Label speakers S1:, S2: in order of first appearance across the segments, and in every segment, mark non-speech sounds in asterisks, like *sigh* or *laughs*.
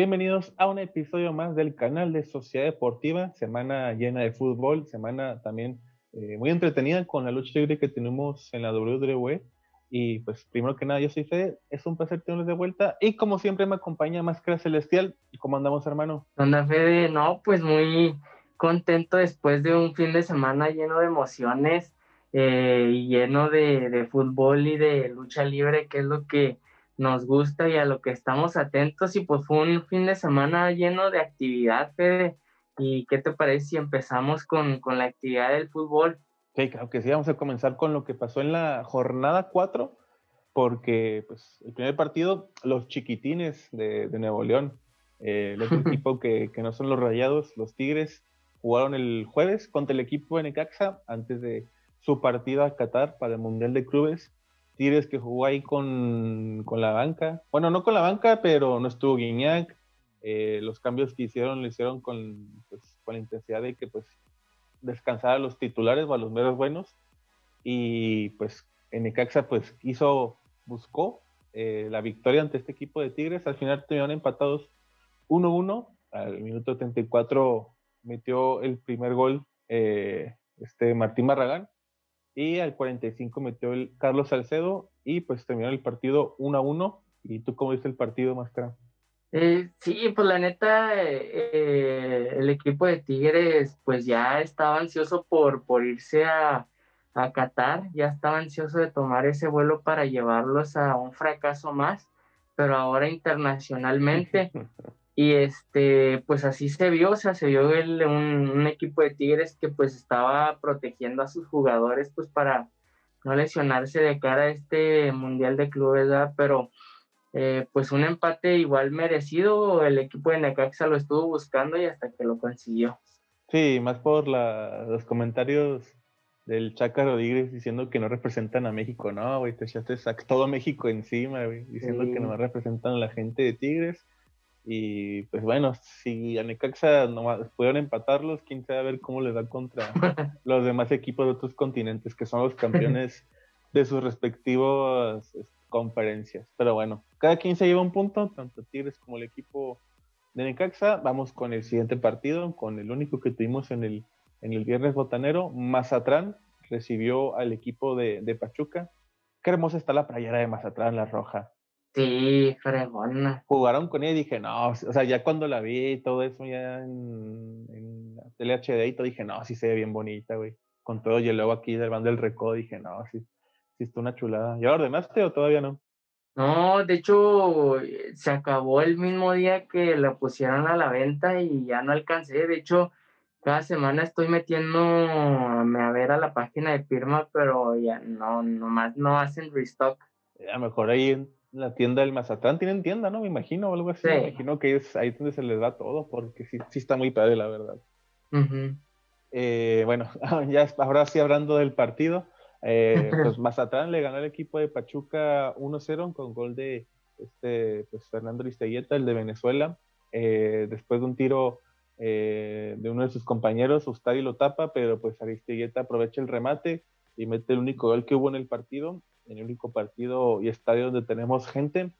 S1: Bienvenidos a un episodio más del canal de Sociedad Deportiva, semana llena de fútbol, semana también eh, muy entretenida con la lucha libre que tenemos en la WWE. Y pues primero que nada, yo soy Fede, es un placer tenerlos de vuelta y como siempre me acompaña Máscara Celestial. ¿Cómo andamos, hermano?
S2: Onda Fede, no, pues muy contento después de un fin de semana lleno de emociones eh, y lleno de, de fútbol y de lucha libre, que es lo que nos gusta y a lo que estamos atentos. Y pues fue un fin de semana lleno de actividad, Fede. ¿Y qué te parece si empezamos con, con la actividad del fútbol?
S1: Sí, claro que sí, vamos a comenzar con lo que pasó en la jornada 4, porque pues, el primer partido, los chiquitines de, de Nuevo León, eh, el otro *laughs* equipo que, que, no son los rayados, los Tigres, jugaron el jueves contra el equipo de Necaxa antes de su partida a Qatar para el Mundial de Clubes. Tigres que jugó ahí con, con, la banca. Bueno, no con la banca, pero no estuvo Guiñac. Eh, los cambios que hicieron lo hicieron con, pues, con la intensidad de que pues descansar a los titulares o a los meros buenos. Y pues en Necaxa pues hizo, buscó eh, la victoria ante este equipo de Tigres. Al final terminaron empatados 1-1. Al minuto 34 metió el primer gol eh, este Martín Barragán y al 45 metió el Carlos Salcedo y pues terminó el partido 1 a 1. ¿Y tú cómo viste el partido, Máscara?
S2: Eh, sí, pues la neta, eh, el equipo de Tigres pues ya estaba ansioso por, por irse a, a Qatar, ya estaba ansioso de tomar ese vuelo para llevarlos a un fracaso más, pero ahora internacionalmente. *laughs* Y este, pues así se vio, o sea, se vio el, un, un, equipo de Tigres que pues estaba protegiendo a sus jugadores pues para no lesionarse de cara a este Mundial de Clubes, ¿verdad? Pero eh, pues un empate igual merecido, el equipo de Necaxa lo estuvo buscando y hasta que lo consiguió.
S1: Sí, más por la, los comentarios del Chaca Rodríguez diciendo que no representan a México, no, güey, te echaste todo México encima, güey, diciendo sí. que no representan a la gente de Tigres y pues bueno, si a Necaxa nomás pudieron empatarlos, quién sabe a ver cómo les da contra *laughs* los demás equipos de otros continentes que son los campeones *laughs* de sus respectivas conferencias. Pero bueno, cada quien se lleva un punto, tanto Tigres como el equipo de Necaxa. Vamos con el siguiente partido, con el único que tuvimos en el, en el viernes botanero. Mazatlán recibió al equipo de, de Pachuca. Qué hermosa está la playera de Mazatlán, la roja.
S2: Sí, fregona.
S1: Jugaron con ella y dije, no, o sea, ya cuando la vi y todo eso ya en, en la tele HD y todo, dije, no, sí se ve bien bonita, güey. Con todo, y luego aquí del bando del recodo, dije, no, sí, sí está una chulada. ¿Ya ordenaste o todavía no?
S2: No, de hecho, se acabó el mismo día que la pusieron a la venta y ya no alcancé. De hecho, cada semana estoy metiéndome a ver a la página de firma, pero ya no, nomás no hacen restock.
S1: A lo mejor ahí la tienda del Mazatlán tienen tienda, ¿no? Me imagino, o algo así. Sí. Me imagino que es ahí donde se les da todo, porque sí, sí está muy padre, la verdad.
S2: Uh -huh.
S1: eh, bueno, *laughs* ya ahora sí hablando del partido, eh, *laughs* pues Mazatlán le ganó al equipo de Pachuca 1-0 con gol de este, pues Fernando Aristeguieta, el de Venezuela. Eh, después de un tiro eh, de uno de sus compañeros, Ustari lo tapa, pero pues Aristeguieta aprovecha el remate y mete el único gol que hubo en el partido en el único partido y estadio donde tenemos gente.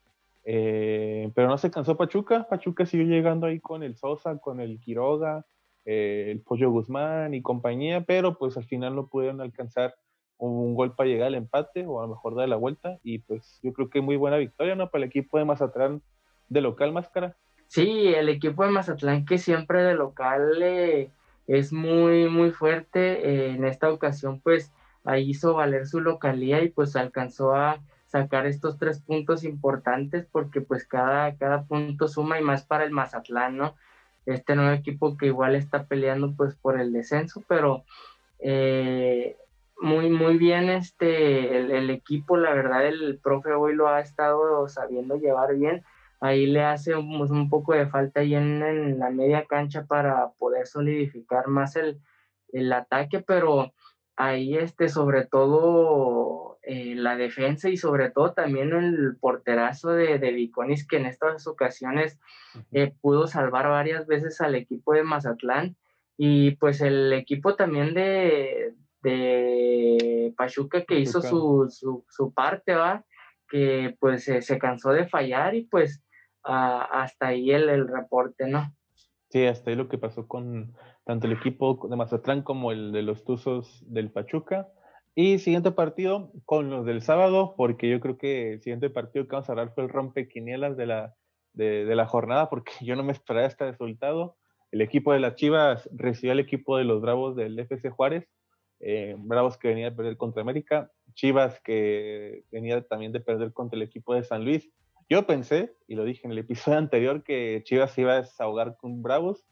S1: Eh, pero no se cansó Pachuca. Pachuca siguió llegando ahí con el Sosa, con el Quiroga, eh, el Pollo Guzmán y compañía, pero pues al final no pudieron alcanzar un, gol para llegar al empate o a lo mejor dar la vuelta. Y pues yo creo que muy buena victoria, ¿no? Para el equipo de Mazatlán de local, Máscara.
S2: Sí, el equipo de Mazatlán que siempre de local eh, es muy, muy fuerte. Eh, en esta ocasión, pues ahí hizo valer su localía y pues alcanzó a sacar estos tres puntos importantes porque pues cada, cada punto suma y más para el Mazatlán, ¿no? Este nuevo equipo que igual está peleando pues por el descenso, pero eh, muy, muy bien este, el, el, equipo, la verdad el profe hoy lo ha estado sabiendo llevar bien, ahí le hace un, un poco de falta ahí en, en, la media cancha para poder solidificar más el, el ataque, pero ahí este sobre todo eh, la defensa y sobre todo también el porterazo de, de Viconis que en estas ocasiones eh, pudo salvar varias veces al equipo de Mazatlán y pues el equipo también de, de Pachuca que hizo su, su, su, parte, ¿va? que pues eh, se cansó de fallar y pues hasta ahí el, el reporte, ¿no?
S1: Sí, hasta ahí lo que pasó con tanto el equipo de Mazatlán como el de los Tuzos del Pachuca. Y siguiente partido con los del sábado, porque yo creo que el siguiente partido que vamos a hablar fue el rompequinielas de la, de, la jornada, porque *laughs* yo no me esperaba este resultado. El equipo de las Chivas recibió al equipo de los Bravos del FC Juárez, eh, Bravos que venía de perder contra América, Chivas que venía también de perder contra el equipo de San Luis. Yo pensé, y lo dije en el episodio *laughs* anterior, que Chivas iba a desahogar con Bravos,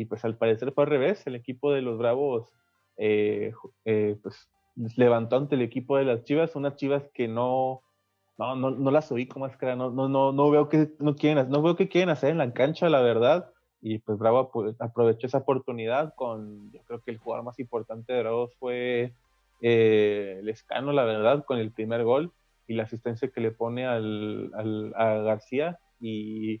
S1: y pues al parecer fue al revés. El equipo de los Bravos eh, eh, pues levantó ante el equipo de las Chivas, unas Chivas que no, no, no, no las oí como máscara, no, no, no, no veo que no quieren, no veo que quieren hacer en la cancha, la verdad. Y pues Bravo aprovechó esa oportunidad con, yo creo que el jugador más importante de Bravos fue eh, el Escano, la verdad, con el primer gol y la asistencia que le pone al, al, a García. Y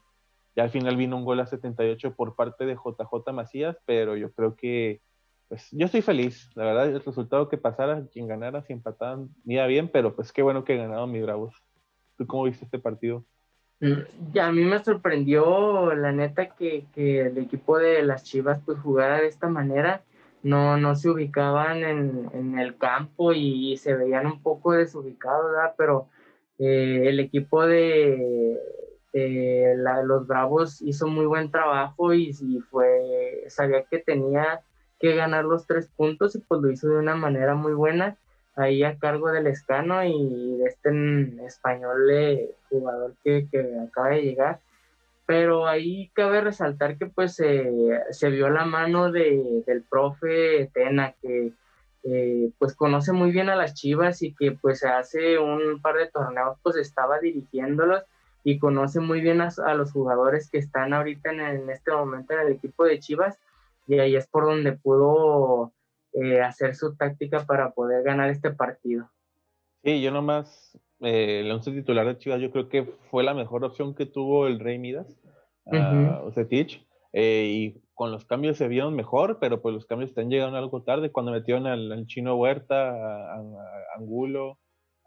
S1: ya al final vino un gol a 78 por parte de JJ Macías, pero yo creo que, pues yo estoy feliz. La verdad, el resultado que pasara, quien ganara, si empataban, iba bien, pero pues qué bueno que ganaron mis Bravos. ¿Tú cómo viste este partido?
S2: Mm, ya a mí me sorprendió, la neta, que, que, el equipo de las Chivas pues jugara de esta manera. No, no se ubicaban en, en el campo y, se veían un poco desubicados, ¿verdad? Pero eh, el equipo de, de la, los Bravos hizo muy buen trabajo y, fue, sabía que tenía que ganar los tres puntos y pues lo hizo de una manera muy buena ahí a cargo del Escano y de este español eh, jugador que, que, acaba de llegar. Pero ahí cabe resaltar que pues se vio la mano de, del profe Tena, que eh, pues conoce muy bien a las Chivas y que pues hace un par de torneos pues estaba dirigiéndolos y conoce muy bien a, a los jugadores que están ahorita en, en, este momento en el equipo de Chivas y ahí es por donde pudo eh, hacer su táctica para poder ganar este partido.
S1: Sí, yo nomás, eh, el once titular de Chivas, yo creo que fue la mejor opción que tuvo el Rey Midas, uh -huh. uh, eh, y con los cambios se vieron mejor, pero pues los cambios están llegando algo tarde, cuando metieron al, al Chino Huerta, a, a, a Angulo,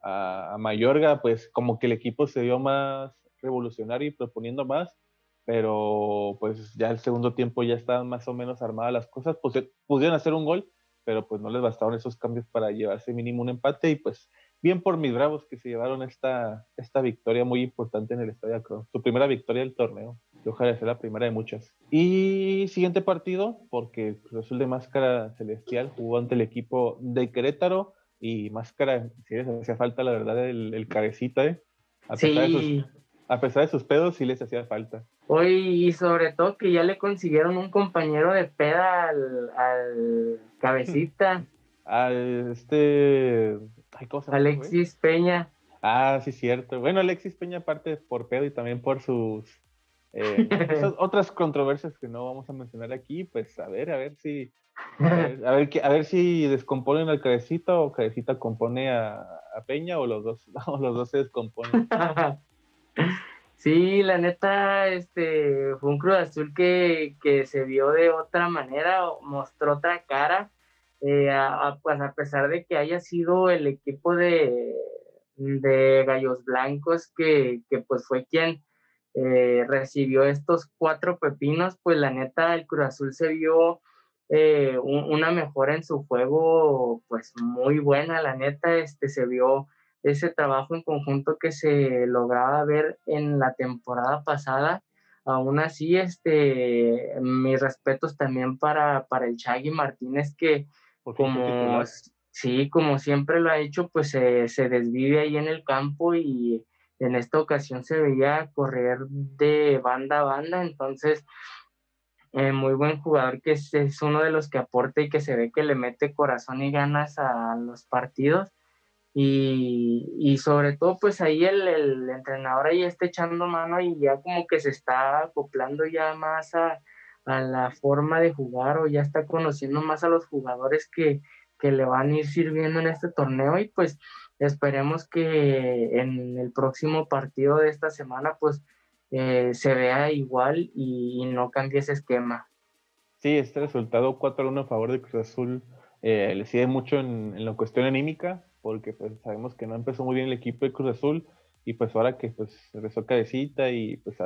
S1: a, a, Mayorga, pues como que el equipo se vio más revolucionario y proponiendo más, pero pues ya el segundo tiempo ya estaban más o menos armadas las cosas, pues pudieron hacer un gol, pero pues no les bastaron esos cambios para llevarse mínimo un empate y pues bien por mis bravos que se llevaron esta, esta victoria muy importante en el Estadio Akron, su primera victoria del torneo, que ojalá sea la primera de muchas. Y siguiente partido, porque Cruz Azul de Máscara Celestial jugó ante el equipo de Querétaro y Máscara, si les hacía falta la verdad el, el cabecita, ¿eh? A pesar, sí. de sus, a pesar de sus pedos, sí les hacía falta.
S2: Hoy, y sobre todo que ya le consiguieron un compañero de peda al, al cabecita. *laughs*
S1: A este. Ay, ¿cómo se llama,
S2: Alexis? Peña.
S1: Ah, sí, cierto. Bueno, Alexis Peña, aparte por pedo y también por sus eh, *laughs* otras controversias que no vamos a mencionar aquí, pues a ver, a ver si. A ver, a ver, a ver si descomponen al cabecita o cabecita compone a, a Peña o los dos, *laughs* o los dos se descomponen.
S2: Sí, la neta, este, fue un Cruz Azul que, que se vio de otra manera, mostró otra cara, eh, a, pues a pesar de que haya sido el equipo de, de Gallos Blancos que, que pues fue quien eh, recibió estos cuatro pepinos, pues la neta, el Cruz Azul se vio eh, un, una mejora en su juego, pues muy buena, la neta, este, se vio ese trabajo en conjunto que se lograba ver en la temporada pasada. Aún así, este, mis respetos también para, para el Chagui Martínez, que como, sí, como siempre lo ha hecho, pues se, se desvive ahí en el campo y en esta ocasión se veía correr de banda a banda, entonces eh, muy buen jugador que es, es, uno de los que aporta y que se ve que le mete corazón y ganas a los partidos. Y, y, sobre todo pues ahí el, el, entrenador ahí está echando mano y ya como que se está acoplando ya más a, a, la forma de jugar o ya está conociendo más a los jugadores que, que le van a ir sirviendo en este torneo y pues esperemos que en el próximo partido de esta semana pues eh, se vea igual y, no cambie ese esquema.
S1: Sí, este resultado 4-1 a favor de Cruz Azul eh, le sigue mucho en, en la cuestión anímica, porque pues sabemos que no empezó muy bien el equipo de Cruz Azul y pues ahora que pues regresó cabecita y pues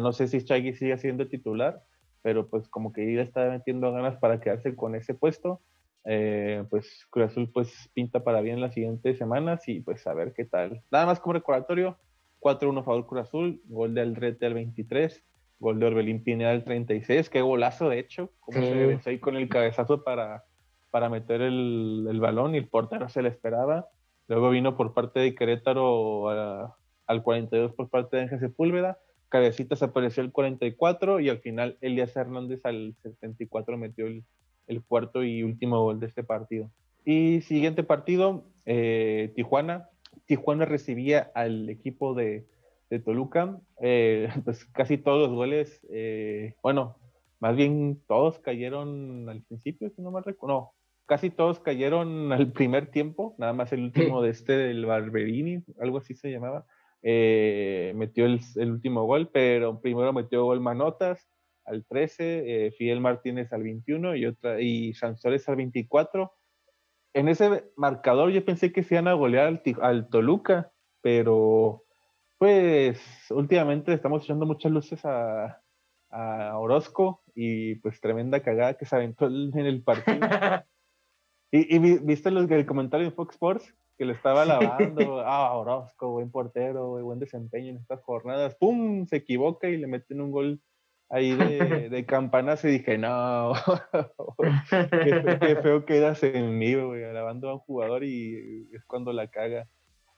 S1: no sé si Chagui sigue siendo titular, pero pues como que ya está metiendo ganas para quedarse con ese puesto. Eh, pues Cruz Azul pues pinta para bien las siguientes semanas y pues a ver qué tal. Nada más como recordatorio, 4-1 favor Cruz Azul, gol de Aldrete al 23, gol de Orbelín Pineda al 36, qué golazo de hecho, como se venció ahí con el cabezazo para, para meter el, balón y el portero se le esperaba. Luego vino por parte de Querétaro al 42 por parte de Ángel Sepúlveda. Cabecita se apareció el 44 y al final Elías Hernández al 74 metió el, el cuarto y último gol de este partido. Y siguiente partido, eh, Tijuana. Tijuana recibía al equipo de, de Toluca. Eh, *laughs* pues casi todos los goles, eh, bueno, más bien todos cayeron al principio, si no me recuerdo. No, casi todos cayeron al primer tiempo, nada más el último de este del Barberini, algo así se llamaba. metió el, el, último gol, pero primero metió gol Manotas, al 13, eh, Fidel Martínez al 21 y otra y Sansores al 24. En ese marcador yo pensé que se iban a golear al, Toluca, pero pues últimamente estamos echando muchas luces a, Orozco y pues tremenda cagada que se aventó en el partido. *laughs* y, viste el comentario de Fox Sports que le estaba alabando, ah, Orozco, buen portero, buen desempeño en estas jornadas, ¡pum! Se equivoca y le meten un gol ahí de, *laughs* de campanas y dije, no, *laughs* qué, feo quedas en mí, güey, alabando a un jugador y es cuando la caga.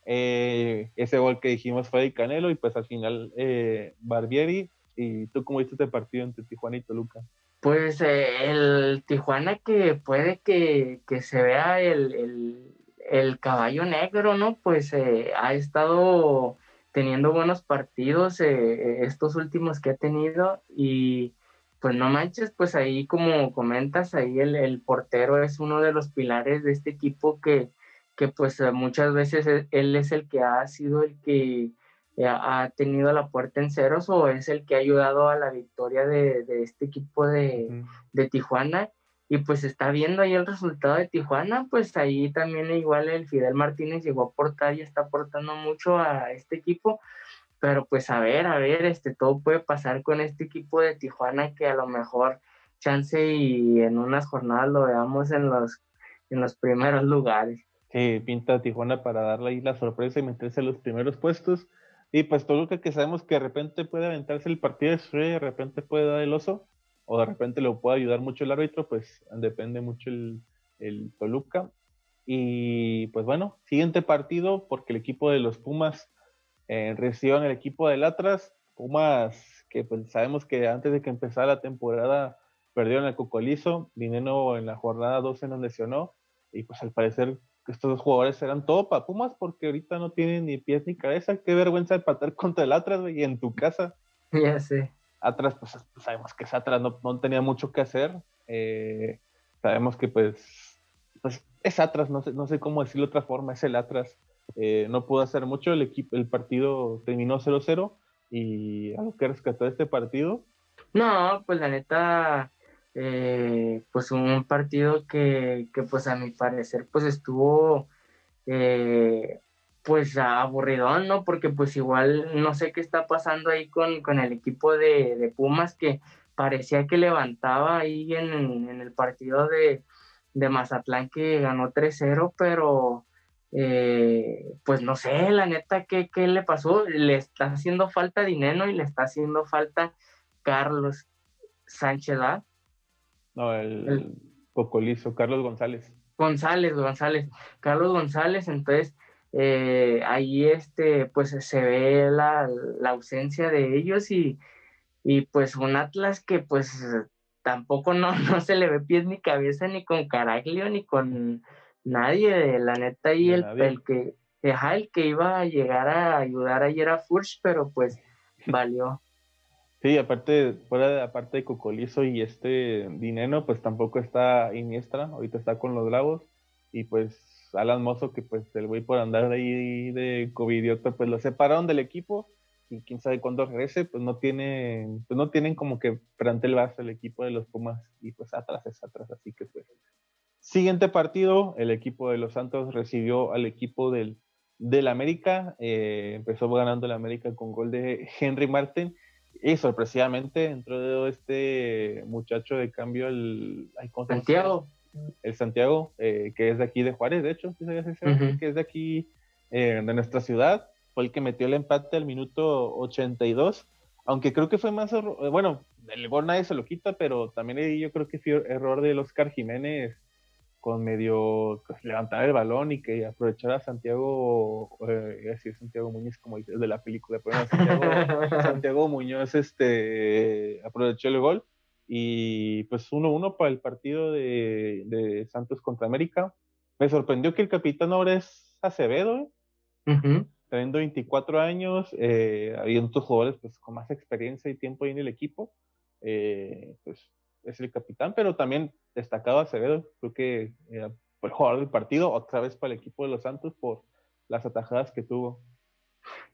S1: Eh, ese gol que dijimos fue de Canelo y pues al final eh, Barbieri. ¿Y tú cómo viste este partido entre Tijuana y Toluca?
S2: Pues eh, el Tijuana que puede que, que se vea el, el, el, caballo negro, ¿no? Pues ha estado teniendo buenos partidos eh, eh, estos últimos que ha tenido y pues no manches, pues ahí como comentas, ahí el, portero es uno de los pilares de este equipo que, que pues muchas veces e, él es el que ha sido el que ha tenido la puerta en ceros o es el que ha ayudado a la victoria de, este equipo de, de Tijuana y pues está viendo ahí el resultado de Tijuana, pues ahí también igual el Fidel Martínez llegó a aportar y está aportando mucho a este equipo, pero pues a ver, a ver, este todo puede pasar con este equipo de Tijuana que a lo mejor chance y en unas jornadas lo veamos en los en los primeros lugares.
S1: Sí, pinta Tijuana para darle ahí la sorpresa y meterse en los primeros puestos. Y pues lo que sabemos que de repente puede aventarse el partido de de repente puede dar el oso o de repente le puede ayudar mucho el árbitro, pues depende mucho el, Toluca. Y pues bueno, siguiente partido, porque el equipo de los Pumas eh, recibió en el equipo del Atlas. Pumas, que pues sabemos que antes de que empezara la temporada perdieron el Cocolizo, Dineno en la jornada 12 nos lesionó, y pues al parecer estos jugadores eran todo para Pumas porque ahorita no tienen ni pies ni cabeza. Qué vergüenza empatar *laughs* contra el Atlas, y en tu casa.
S2: Ya sé.
S1: Atlas, pues, sabemos que Atlas no, no, tenía mucho que hacer. Eh, sabemos que pues, pues es Atlas, no sé, no sé cómo decirlo de otra forma, es el Atlas. Eh, no pudo hacer mucho, el, equipo, el partido terminó 0-0 y algo que rescató de este partido.
S2: No, pues la neta, eh, pues un partido que, que, pues a mi parecer pues estuvo eh, pues aburridón, ¿no? Porque pues igual no sé qué está pasando ahí con, con el equipo de, Pumas que parecía que levantaba ahí en, el partido de, Mazatlán que ganó 3-0, pero eh, pues no sé, la neta, ¿qué, ¿qué, le pasó? Le está haciendo falta dinero y le está haciendo falta Carlos Sánchez, ¿ah?
S1: No, el, el Cocolizo, Carlos González.
S2: González, González, Carlos González, entonces eh, ahí este, pues se ve la, ausencia de ellos y, pues un Atlas que pues tampoco no, *laughs* no se le ve pies ni cabeza ni con Caraglio ni con nadie, la neta ahí el, el, que el que iba a llegar a ayudar ayer a Furch, pero pues *laughs* valió.
S1: Sí, aparte, fuera de, aparte de Cocolizo y este Dineno, pues tampoco está Iniestra, ahorita está con los Bravos, y pues Alan Mozo, que pues el güey por andar ahí de covidiota, pues lo separaron del equipo y quién sabe cuándo regrese, pues no tienen, pues no tienen como que frente el vaso el equipo de los Pumas y pues atrás es atrás, así que pues. Siguiente partido, el equipo de los Santos recibió al equipo del del América. Eh, empezó ganando el América con gol de Henry Martin. Y sorpresivamente entró este muchacho de cambio, el
S2: Santiago.
S1: El Santiago, eh, que es de aquí de Juárez, de hecho, que es de aquí eh, de nuestra ciudad. Fue el que metió el empate al minuto 82. Aunque creo que fue más, bueno, el gol nadie se lo quita, pero también yo creo que fue error de Oscar Jiménez con medio pues, levantar el balón y que aprovechar a Santiago, eh, decir Santiago Muñoz como el de la película, pero *laughs* Santiago, Muñoz este, aprovechó el gol y pues 1-1 para el partido de, Santos contra América. Me sorprendió que el capitán ahora es Acevedo, ¿eh? teniendo 24 años, eh, habiendo otros jugadores pues, con más experiencia y tiempo ahí en el equipo, eh, pues es el capitán, pero también destacado Acevedo, creo que eh, fue el jugador del partido, otra vez para el equipo de los Santos por las atajadas que tuvo.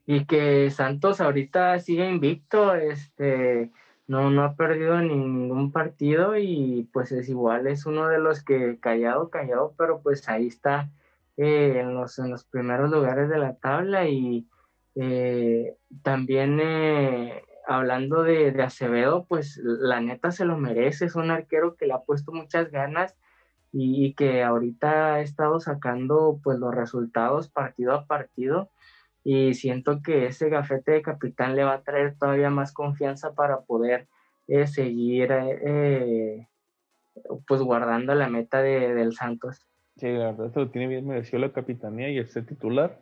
S2: Y que Santos ahorita sigue invicto, este, no, no ha perdido ningún partido y pues es igual, es uno de los que callado, callado, pero pues ahí está eh, en, los, en los primeros lugares de la tabla y eh, también hablando de, Acevedo, pues la neta se lo merece, es un arquero que le ha puesto muchas ganas y, que ahorita ha estado sacando pues los resultados partido a partido y siento que ese gafete de capitán le va a traer todavía más confianza para poder eh, seguir eh, pues guardando la meta de, del Santos.
S1: Sí, la verdad se lo tiene bien merecido la capitanía y ese titular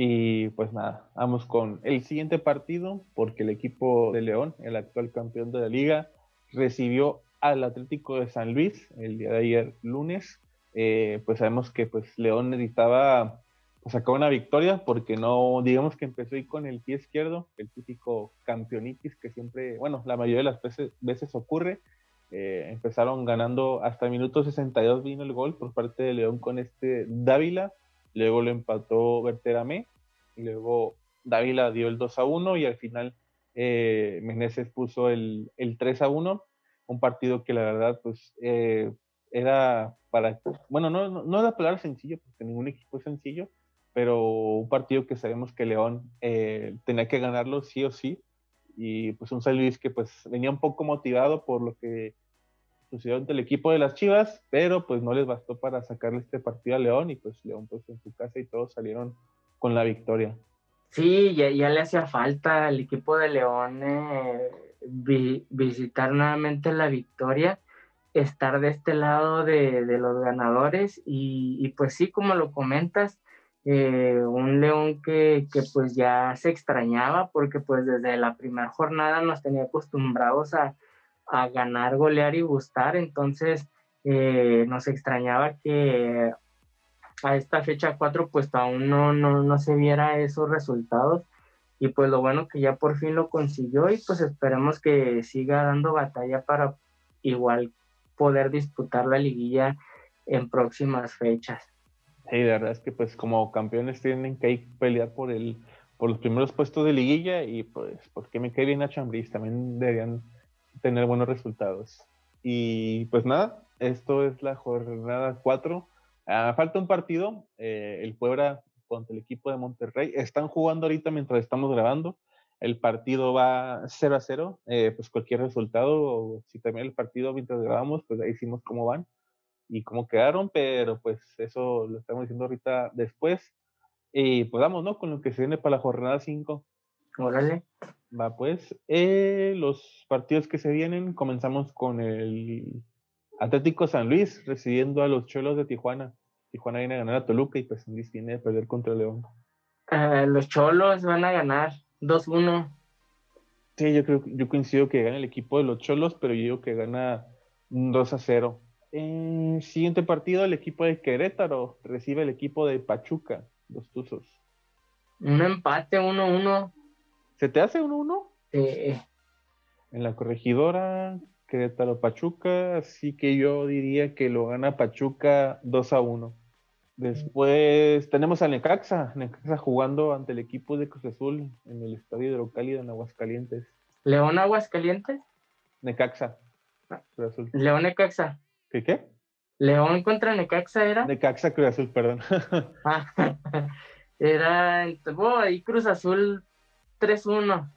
S1: y pues nada, vamos con el siguiente partido, porque el equipo de León, el actual campeón de la liga, recibió al Atlético de San Luis el día de ayer lunes. Eh, pues sabemos que pues León necesitaba pues, sacar una victoria porque no, digamos que empezó ahí con el pie izquierdo, el típico campeonitis que siempre, bueno, la mayoría de las veces, ocurre. Eh, empezaron ganando hasta el minuto 62 vino el gol por parte de León con este Dávila luego lo empató Berterame, y luego Dávila dio el 2 a 1 y al final eh, Meneses puso el, el, 3 a 1, un partido que la verdad pues eh, era para, bueno, no, no, no era palabra sencillo, porque ningún equipo es sencillo, pero un partido que sabemos que León eh, tenía que ganarlo sí o sí, y pues un San Luis que pues venía un poco motivado por lo que sucedió ante el equipo de las Chivas, pero pues no les bastó para sacarle este partido a León y pues León pues en su casa y todos salieron con la victoria.
S2: Sí, ya, le hacía falta al equipo de León eh, visitar nuevamente la victoria, estar de este lado de, los ganadores y, pues sí, como lo comentas, eh, un León que, que, pues ya se extrañaba porque pues desde la primera jornada nos tenía acostumbrados a, a ganar, golear y gustar. Entonces eh, nos extrañaba que a esta fecha 4 pues aún no, no, se viera esos resultados. Y pues lo bueno que ya por fin lo consiguió y pues esperemos que siga dando batalla para igual poder disputar la liguilla en próximas fechas.
S1: Sí, la verdad es que pues como campeones tienen que pelear por el por los primeros puestos de liguilla y pues porque me cae bien a Chambris, también deberían tener buenos resultados. Y pues nada, esto es la jornada 4. Ah, falta un partido, eh, el Puebla contra el equipo de Monterrey. Están jugando ahorita mientras estamos grabando. El partido va 0 a 0, eh, pues cualquier resultado, o si también el partido mientras grabamos, pues ahí hicimos cómo van y cómo quedaron, pero pues eso lo estamos diciendo ahorita después. Y pues vamos, ¿no? Con lo que se viene para la jornada 5.
S2: Órale.
S1: Va, pues, eh, los partidos que se vienen, comenzamos con el Atlético San Luis recibiendo a los Cholos de Tijuana. Tijuana viene a ganar a Toluca y pues Luis viene a perder contra León.
S2: Eh, los Cholos van a ganar 2-1.
S1: Sí, yo creo, yo coincido que gana el equipo de los Cholos, pero yo digo que gana 2 0. Eh, siguiente partido, el equipo de Querétaro recibe el equipo de Pachuca, los Tuzos.
S2: Un empate 1-1.
S1: ¿Se te hace 1-1?
S2: Sí.
S1: En la corregidora, Querétaro Pachuca, así que yo diría que lo gana Pachuca 2 a 1. Después tenemos a Necaxa, Necaxa jugando ante el equipo de Cruz Azul en el estadio Hidrocálido en Aguascalientes.
S2: ¿León Aguascalientes?
S1: Necaxa.
S2: Cruz Azul. León Necaxa.
S1: ¿Qué qué?
S2: León contra Necaxa era.
S1: Necaxa Cruz Azul, perdón. *laughs*
S2: Ah, *laughs* Era oh, ahí Cruz Azul
S1: 3-1.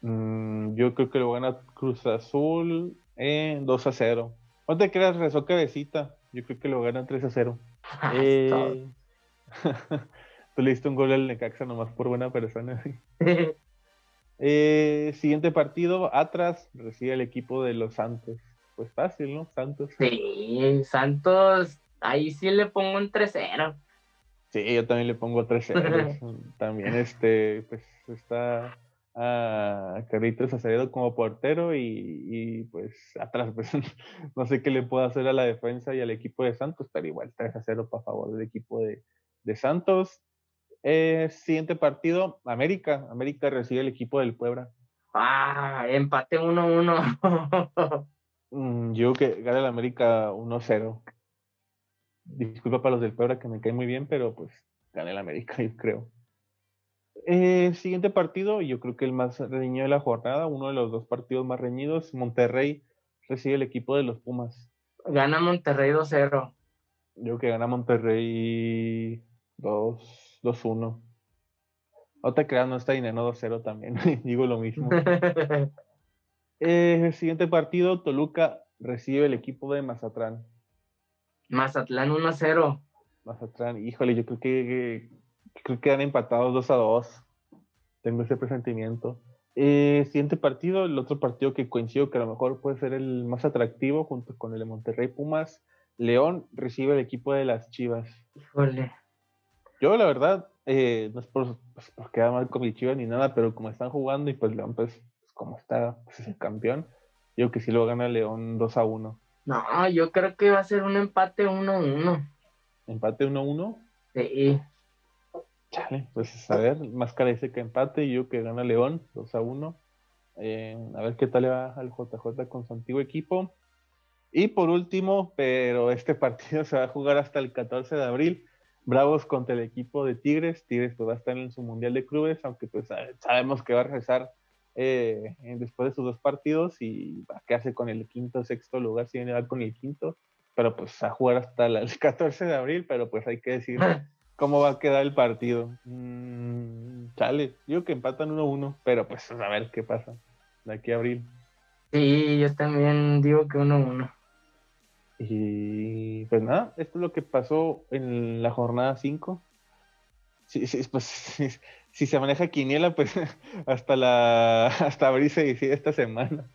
S1: Mm, yo creo que lo gana Cruz Azul en 2 a 0. No te creas, rezó cabecita. Yo creo que lo gana 3 a 0. *laughs* eh... *laughs* Tú le diste un gol al Necaxa nomás por buena persona. *laughs* eh, siguiente partido, Atras recibe el equipo de los Santos. Pues fácil, ¿no? Santos.
S2: Sí, Santos, ahí sí le pongo un 3-0.
S1: Sí, yo también le pongo 3-0. también este, pues está a Carlitos Acevedo como portero y, pues atrás, pues *laughs* no sé qué le puedo hacer a la defensa y al equipo de Santos, pero igual 3 a 0 para favor del equipo de, Santos. Eh, siguiente partido, América. América recibe el equipo del Puebla.
S2: Ah, empate 1-1. *laughs*
S1: Mm, yo que gana el América 1-0. Disculpa para los del Puebla que me caen muy bien, pero pues gana el América, *laughs* yo creo. Eh, siguiente partido, yo creo que el más reñido de la jornada, uno de los dos partidos más reñidos, Monterrey recibe el equipo de los Pumas.
S2: Gana Monterrey 2-0.
S1: Yo creo que gana Monterrey 2-1. No te creas, no está dinero 2-0 también, *laughs* digo lo mismo. *laughs* eh, siguiente partido, Toluca recibe el equipo de Mazatlán.
S2: Mazatlán 1-0.
S1: Mazatlán, híjole, yo creo que creo que han empatado 2 a 2. Tengo ese presentimiento. Eh, siguiente partido, el otro partido que coincido que a lo mejor puede ser el más atractivo junto con el de Monterrey Pumas. León recibe el equipo de las Chivas.
S2: Híjole.
S1: Yo, la verdad, eh, no es por, pues, por, quedar mal con mi Chivas ni nada, pero como están jugando y pues León, pues, pues como está, pues es el campeón, yo que sí lo gana León 2 a 1.
S2: No, yo creo que va a ser un empate 1-1.
S1: ¿Empate 1-1?
S2: Sí.
S1: Chale, pues a ver, Máscara dice que empate y yo que gana León, 2 a 1. Eh, a ver qué tal le va al JJ con su antiguo equipo. Y por último, pero este *laughs* partido se va a jugar hasta el 14 de abril. Bravos contra el equipo de Tigres. Tigres pues, va a estar en su Mundial de Clubes, aunque pues sabemos que va a regresar eh, después de sus dos partidos y va a quedarse con el quinto, sexto lugar, si viene a con el quinto. Pero pues a jugar hasta el 14 de abril, pero pues hay que decir *laughs* cómo va a quedar el partido. Mm, chale, digo que empatan 1-1, pero pues a ver qué pasa de aquí a abril.
S2: Sí, yo también digo que 1-1.
S1: Y pues nada, esto es lo que pasó en la jornada 5. Sí, sí, pues, *laughs* si, se maneja quiniela, pues *laughs* hasta la *laughs* hasta abril se decide esta semana.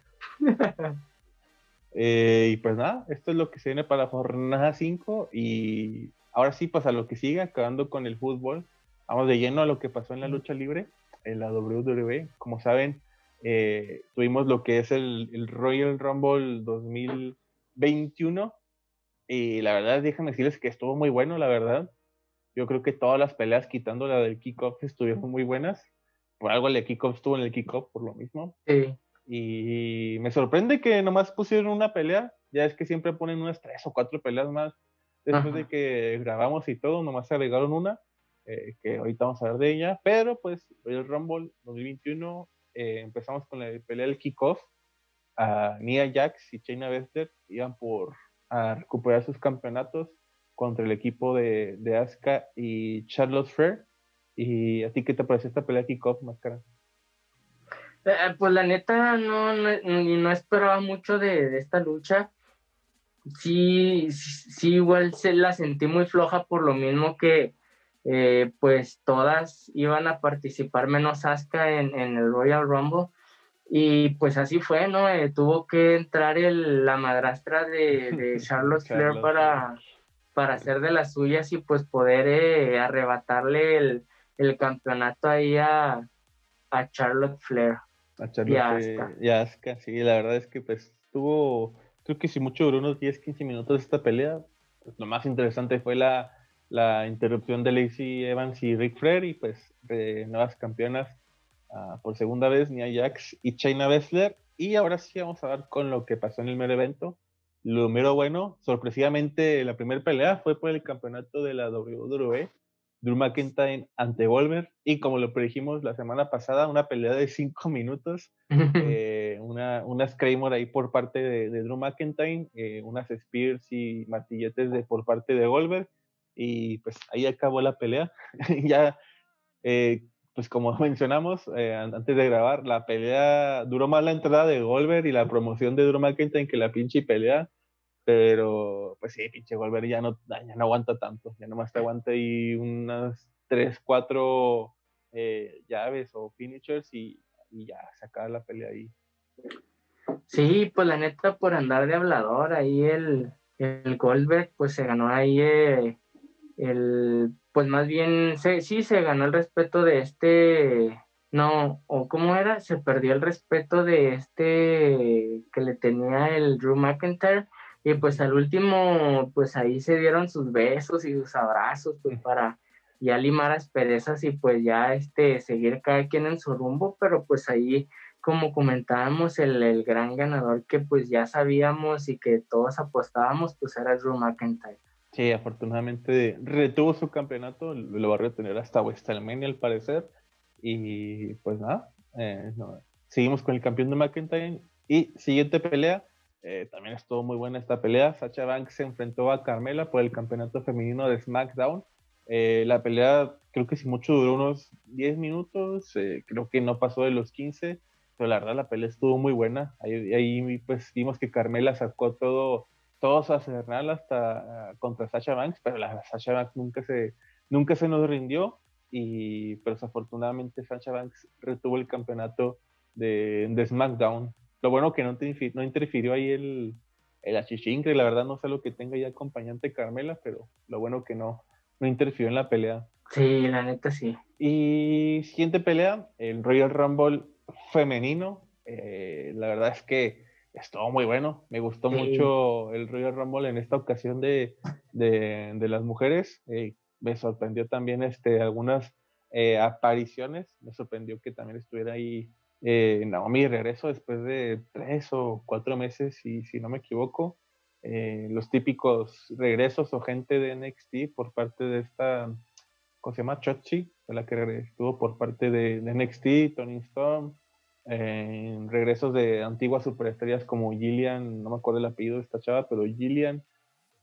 S1: Eh, y pues nada, esto es lo que se viene para la jornada 5 y Ahora sí, pues a lo que sigue, acabando con el fútbol, vamos de lleno a lo que pasó en la lucha libre, en la WWE. Como saben, eh, tuvimos lo que es el, Royal Rumble 2021 y la verdad, déjenme decirles que estuvo muy bueno, la verdad. Yo creo que todas las peleas, quitando la del kickoff, estuvieron muy buenas. Por algo el kickoff estuvo en el kickoff por lo mismo.
S2: Sí.
S1: Y me sorprende que nomás pusieron una pelea. Ya es que siempre ponen unas tres o cuatro peleas más después de que grabamos y todo, nomás se agregaron una, eh, que ahorita vamos a ver de ella, pero pues el Rumble 2021 eh, empezamos con la pelea del kickoff, a Nia Jax y Shayna Baszler iban por a recuperar sus campeonatos contra el equipo de, de Asuka y Charlotte Flair. ¿Y a ti qué te pareció esta pelea kickoff, Máscara?
S2: Eh, pues la neta no, no, no esperaba mucho de, de, esta lucha sí, sí, igual se la sentí muy floja por lo mismo que eh, pues todas iban a participar menos Asuka en, el Royal Rumble. Y pues así fue, ¿no? Eh, tuvo que entrar el, la madrastra de, *laughs* Charlotte Flair para, para hacer de las suyas y pues poder eh, arrebatarle el, campeonato ahí a, Charlotte Flair.
S1: A Charlotte y Asuka. sí, la verdad es que pues tuvo creo que si mucho duró unos 10, 15 minutos esta pelea. Pues lo más interesante fue la, la interrupción de Lacey Evans y Rick Flair y pues de nuevas campeonas uh, por segunda vez, Nia Jax y China Bessler. Y ahora sí vamos a ver con lo que pasó en el mero evento. Lo mero bueno, sorpresivamente la primera pelea fue por el campeonato de la WWE Drew McIntyre ante Wolver y como lo predijimos la semana pasada, una pelea de cinco minutos, *laughs* eh, una, Claymore ahí por parte de, Drew McIntyre, eh, unas Spears y martilletes de, por parte de Wolver y pues ahí acabó la pelea. *laughs* ya, eh, pues como *laughs* mencionamos eh, antes de grabar, la pelea duró más la entrada de Goldberg y la promoción de Drew McIntyre que la pinche pelea. Pero, pues sí, pinche Goldberg ya no, ya no aguanta tanto. Ya nomás te aguanta ahí unas 3, 4 eh, llaves o finishers y, y ya se acaba la pelea ahí.
S2: Sí, pues la neta, por andar de hablador, ahí el, el Goldberg, pues se ganó ahí eh, el, pues más bien, sí, se ganó el respeto de este, no, o cómo era, se perdió el respeto de este que le tenía el Drew McIntyre, y pues al último, pues ahí se dieron sus besos y sus abrazos, pues para ya limar asperezas y pues ya este, seguir cada quien en su rumbo, pero pues ahí como comentábamos, el, gran ganador que pues ya sabíamos y que todos apostábamos, pues era Drew McIntyre.
S1: Sí, afortunadamente retuvo su campeonato, lo va a retener hasta WrestleMania al parecer. Y pues nada, eh, seguimos con el campeón de McIntyre. Y siguiente pelea, eh, también estuvo muy buena esta pelea. Sacha Banks se enfrentó a Carmela por el campeonato femenino de SmackDown. Eh, la pelea creo que si mucho duró unos 10 minutos, creo que no pasó de los 15 pero la verdad la pelea estuvo muy buena. Ahí, ahí pues vimos que Carmela sacó todo, todo su arsenal hasta ah, contra Sasha Banks, pero la Sasha Banks nunca se, nunca se nos rindió y pero desafortunadamente Sasha Banks retuvo el campeonato de, de SmackDown. Lo bueno que no, no interfirió ahí el, el achichincle, la verdad no sé lo que tenga ya acompañante Carmela, pero lo bueno que no, no interfirió en la pelea.
S2: Sí, la neta sí.
S1: Y siguiente pelea, el Royal Rumble femenino. Eh, la verdad es que estuvo muy bueno. Me gustó mucho el Royal Rumble en esta ocasión de, de, las mujeres. Eh, me sorprendió también este, algunas eh, apariciones. Me sorprendió que también estuviera ahí Naomi regreso después de tres o cuatro meses, si, si no me equivoco. los típicos regresos o gente de NXT por parte de esta, ¿cómo se llama? Chotchi, la que estuvo por parte de, de NXT, Tony Storm, en regresos de antiguas superestrellas como Gillian, no me acuerdo el apellido de esta chava, pero Gillian,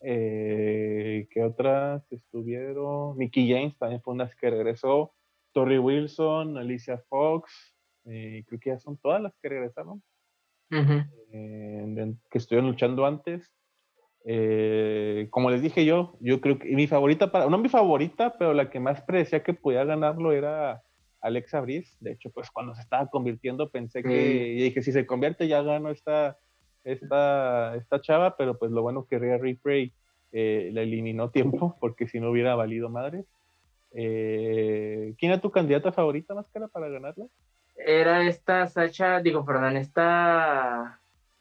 S1: eh, ¿qué otras estuvieron? Mickey James también fue una que regresó, Tori Wilson, Alicia Fox, eh, creo que ya son todas las que regresaron, eh, que estuvieron luchando antes. Como les dije yo, yo creo que mi favorita, para, no mi favorita, pero la que más parecía que podía ganarlo era Alexa Brice. De hecho, pues cuando se estaba convirtiendo pensé que, y dije, si se convierte ya gano esta, esta, esta chava, pero pues lo bueno que Rhea Ripley eh, la eliminó tiempo, *laughs* porque si no hubiera valido madre. Eh, ¿Quién era tu candidata favorita, Máscara, para ganarla?
S2: Era esta Sacha, digo, perdón, esta,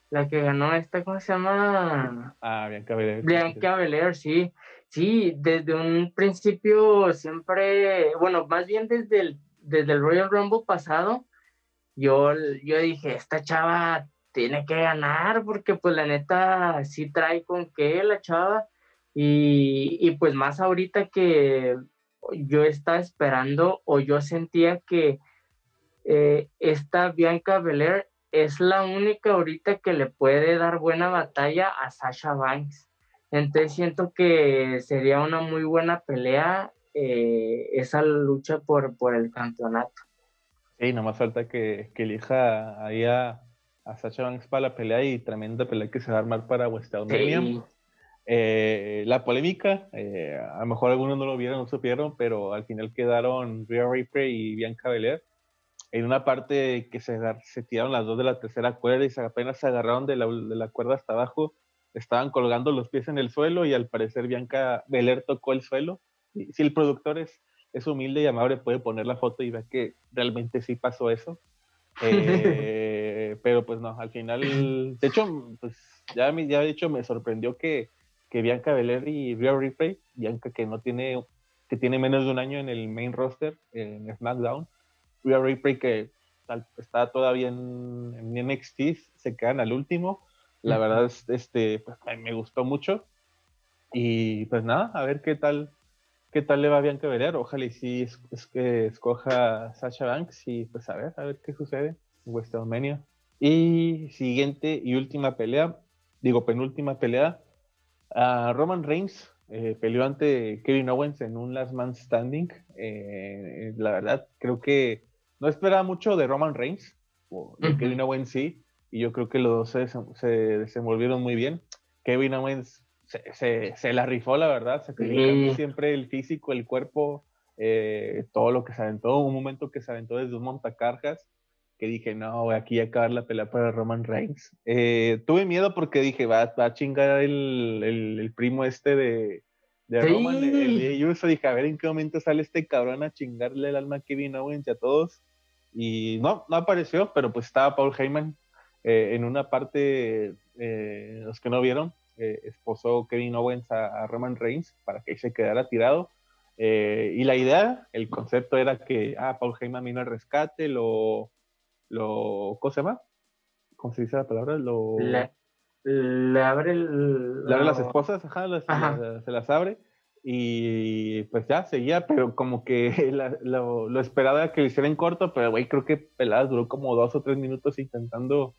S2: la que ganó esta, ¿cómo se llama?
S1: Ah, Bianca Belair.
S2: Bianca Belair, sí. Sí, desde un principio siempre, bueno, más bien desde el desde el Royal Rumble pasado, yo, yo dije, esta chava tiene que ganar porque pues la neta sí trae con qué la chava y, pues más ahorita que yo estaba esperando o yo sentía que eh, esta Bianca Belair es la única ahorita que le puede dar buena batalla a Sasha Banks. Entonces siento que sería una muy buena pelea eh, esa lucha por, por el campeonato.
S1: Sí, nomás falta que, que elija ahí a, a, Sacha Banks para la pelea y tremenda pelea que se va a armar para WrestleMania. Eh, la polémica, eh, a lo mejor algunos no lo vieron, no supieron, pero al final quedaron Rhea Ripley y Bianca Belair. En una parte que se, se tiraron las dos de la tercera cuerda y se, apenas se agarraron de la, de la cuerda hasta abajo, estaban colgando los pies en el suelo y al parecer Bianca Belair tocó el suelo si el productor es, es humilde y amable, puede poner la foto y ver que realmente sí pasó eso. *laughs* Eh, pero pues no, al final, de hecho, pues ya, ya de hecho me sorprendió que, que Bianca Belair y Rhea Ripley, Bianca que no tiene, que tiene menos de un año en el main roster, en SmackDown, Rhea Ripley que está todavía en, en NXT, se quedan al último. La verdad, este, pues, me gustó mucho. Y pues nada, a ver qué tal, qué tal le va a Bianca Belair. Ojalá y sí es, que escoja Sasha Banks y pues a ver, a ver qué sucede en WrestleMania. Y siguiente y última pelea, digo penúltima pelea, a Roman Reigns eh, peleó ante Kevin Owens en un Last Man Standing. Eh, la verdad, creo que no esperaba mucho de Roman Reigns, o de Kevin Owens sí, y yo creo que los dos se, desenvolvieron muy bien. Kevin Owens se, se, la rifó, la verdad, se siempre el físico, el cuerpo, eh, todo lo que se aventó, un momento que se aventó desde un montacargas, que dije, no, voy aquí a acabar la pelea para Roman Reigns. Eh, tuve miedo porque dije, va, va a chingar el, el, primo este de, de Roman, el, el Dije, a ver en qué momento sale este cabrón a chingarle el alma a Kevin Owens y a todos. Y no, no apareció, pero pues estaba Paul Heyman eh, en una parte, eh, los que no vieron, eh, esposó Kevin Owens a, Roman Reigns para que se quedara tirado. y la idea, el concepto era que, ah, Paul Heyman vino al rescate, lo, lo, ¿cómo se llama? ¿Cómo se dice la palabra? Lo...
S2: Le, abre el...
S1: Le abre las esposas, ajá, se las abre y pues ya seguía, pero como que *laughs* lo, lo, esperaba era que lo hiciera en corto, pero güey, creo que Peladas duró como dos o tres minutos intentando